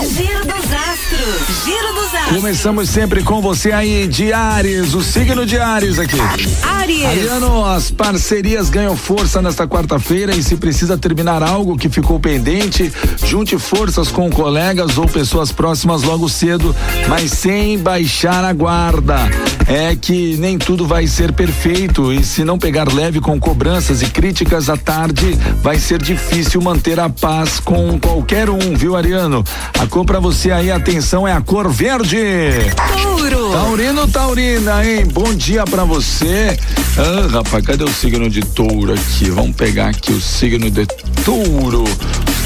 ZFM. Giro dos astros. Giro dos astros. Começamos sempre com você aí de Ares, o signo de Ares aqui. Aries. Ariano, as parcerias ganham força nesta quarta-feira e se precisa terminar algo que ficou pendente, junte forças com colegas ou pessoas próximas logo cedo, mas sem baixar a guarda. É que nem tudo vai ser perfeito e se não pegar leve com cobranças e críticas à tarde, vai ser difícil manter a paz com qualquer um, viu, Ariano? A cor pra você aí, atenção, é a cor verde. Touro. Taurino, Taurina, hein? Bom dia pra você. Ah, rapaz, cadê o signo de touro aqui? Vamos pegar aqui o signo de touro.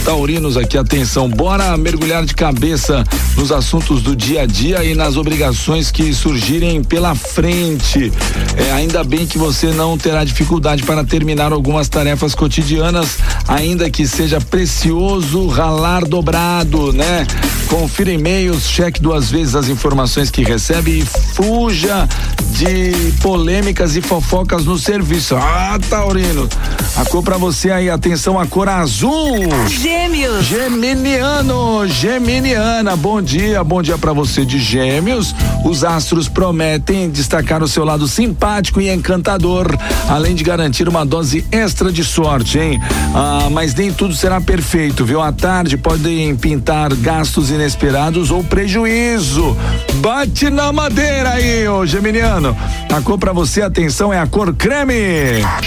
Taurinos aqui, atenção, bora mergulhar de cabeça nos assuntos do dia a dia e nas obrigações que surgirem pela frente. É, ainda bem que você não terá dificuldade para terminar algumas tarefas cotidianas, ainda que seja precioso ralar dobrado, né? Confira e-mails, cheque duas vezes as informações que recebe e fuja de polêmicas e fofocas no serviço. Ah, Taurino, a cor pra você aí, atenção, a cor azul. Gêmeos. Geminiano, Geminiana, bom dia, bom dia pra você de Gêmeos. Os astros prometem destacar o seu lado simpático e encantador, além de garantir uma dose extra de sorte, hein? Ah, mas nem tudo será perfeito, viu? À tarde podem pintar gastos inesperados ou prejuízo. Bate na madeira aí, ô Geminiano. A cor pra você, atenção, é a cor creme.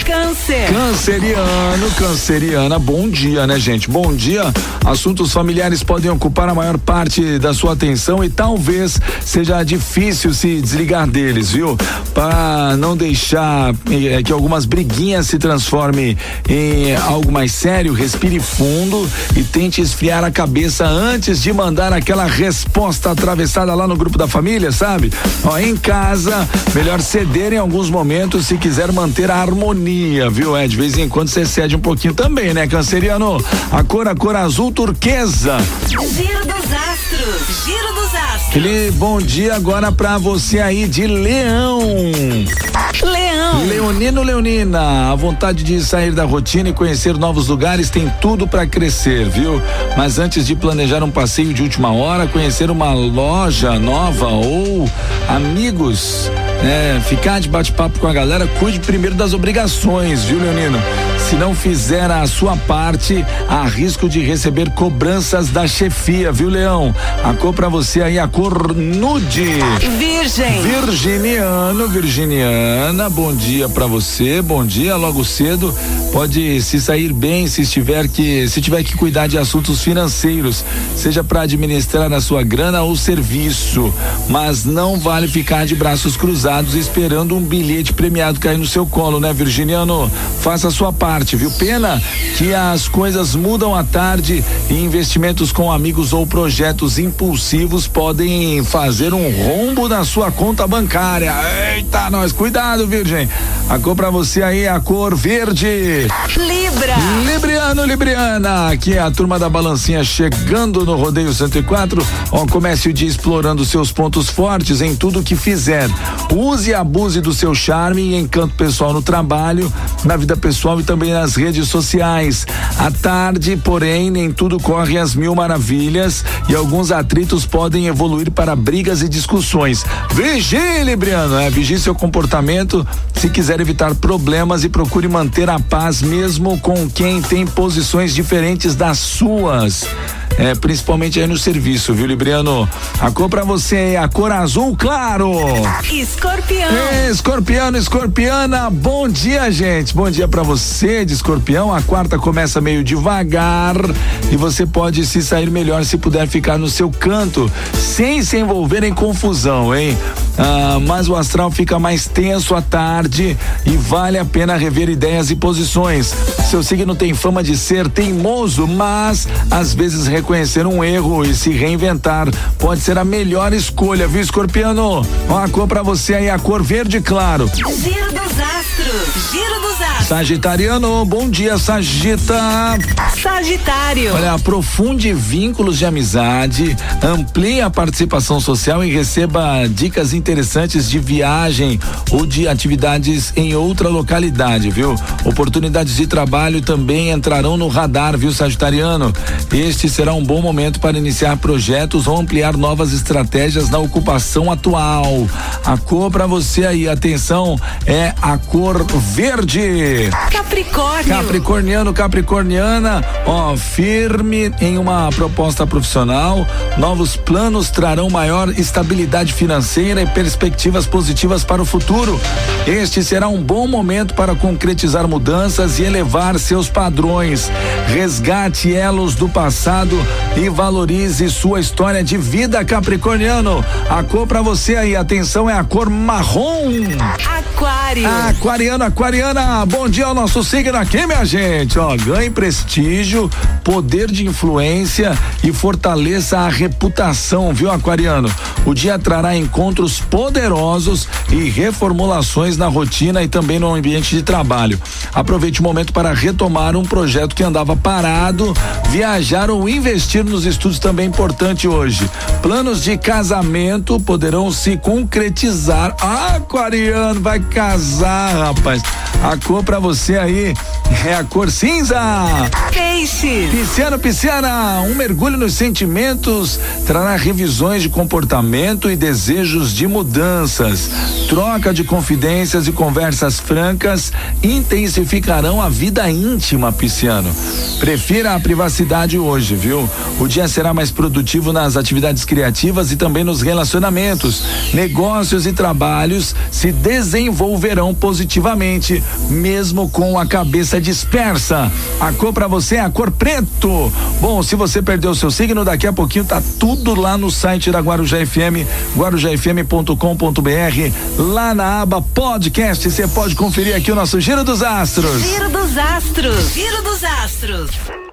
Câncer. Canceriano, canceriana, bom dia, né, gente? Bom dia. Assuntos familiares podem ocupar a maior parte da sua atenção e talvez seja difícil se desligar deles, viu? Para não deixar eh, que algumas briguinhas se transformem em algo mais sério, respire fundo e tente esfriar a cabeça antes de mandar aquela resposta atravessada lá no grupo da família, sabe? Ó, em casa, melhor ceder em alguns momentos se quiser manter a harmonia, viu? É, de vez em quando você cede um pouquinho também, né, canceriano? A cor, a cor azul turquesa. Giro dos astros. Giro dos astros. Aquele bom dia agora pra você aí de Leão. Leão. Leonino Leonina, a vontade de sair da rotina e conhecer novos lugares tem tudo para crescer, viu? Mas antes de planejar um passeio de última hora, conhecer uma loja nova ou amigos, né? Ficar de bate-papo com a galera, cuide primeiro das obrigações, viu, Leonino? Se não fizer a sua parte, há risco de receber cobranças da chefia, viu, Leão? A cor pra você aí, a cor nude. Virgem. Virginiano, Virginiana, bom dia pra você, bom dia logo cedo. Pode se sair bem se estiver que se tiver que cuidar de assuntos financeiros, seja para administrar a sua grana ou serviço, mas não vale ficar de braços cruzados esperando um bilhete premiado cair no seu colo, né, Virginiano? Faça a sua parte, viu? Pena que as coisas mudam à tarde e investimentos com amigos ou projetos impulsivos podem fazer um rombo na sua conta bancária. Eita, nós, cuidado, Virgem. A cor pra você aí é a cor verde. Libra. Libriano, Libriana, aqui é a turma da balancinha chegando no Rodeio 104. Ó, comece o dia explorando seus pontos fortes em tudo que fizer. Use e abuse do seu charme e encanto pessoal no trabalho, na vida pessoal e também nas redes sociais. À tarde, porém, nem tudo corre às mil maravilhas e alguns atritos podem evoluir para brigas e discussões. Vigie, Libriano, é, vigie seu comportamento se quiser evitar problemas e procure manter a paz mesmo com quem tem posições diferentes das suas. É, principalmente aí no serviço, viu, Libriano? A cor pra você é a cor azul claro. Escorpião. É, escorpiano, escorpiana, bom dia, gente. Bom dia pra você de escorpião. A quarta começa meio devagar e você pode se sair melhor se puder ficar no seu canto, sem se envolver em confusão, hein? Ah, mas o astral fica mais tenso à tarde e vale a pena rever ideias e posições. Seu signo tem fama de ser teimoso, mas às vezes reconhecer um erro e se reinventar pode ser a melhor escolha, viu, escorpiano? Ó, a cor pra você aí, a cor verde claro. Giro dos astros. Giro dos astros. Sagitariano, bom dia, Sagita. Sagitário. Olha, aprofunde vínculos de amizade, amplie a participação social e receba dicas interessantes de viagem ou de atividades em outra localidade, viu? Oportunidades de trabalho também entrarão no radar, viu, Sagitariano? Este será será um bom momento para iniciar projetos ou ampliar novas estratégias na ocupação atual. A cor para você aí, atenção, é a cor verde. Capricórnio. Capricorniano, Capricorniana, ó, firme em uma proposta profissional. Novos planos trarão maior estabilidade financeira e perspectivas positivas para o futuro. Este será um bom momento para concretizar mudanças e elevar seus padrões. Resgate elos do passado e valorize sua história de vida, Capricorniano. A cor para você aí, atenção, é a cor marrom. Aquário. Aquariano, aquariana, bom dia ao nosso signo aqui, minha gente. Ó, ganhe prestígio, poder de influência e fortaleça a reputação, viu, aquariano? O dia trará encontros poderosos e reformulações na rotina e também no ambiente de trabalho. Aproveite o momento para retomar um projeto que andava parado, viajar ou investir nos estudos também é importante hoje. Planos de casamento poderão se concretizar. Aquariano, vai casar, rapaz. A cor para você aí é a cor cinza. Peixes. Pisciano, pisciana, um mergulho nos sentimentos trará revisões de comportamento e desejos de mudanças. Troca de confidências e conversas francas intensificarão a vida íntima, pisciano. Prefira a privacidade hoje, viu? O dia será mais produtivo nas atividades criativas e também nos relacionamentos. Negócios e trabalhos se desenvolverão positivamente, mesmo com a cabeça dispersa. A cor para você é a cor preto. Bom, se você perdeu o seu signo, daqui a pouquinho tá tudo lá no site da Guarujá FM, guarujafm.com.br, lá na aba podcast, você pode conferir aqui o nosso Giro dos Astros. Giro dos Astros. Giro dos Astros.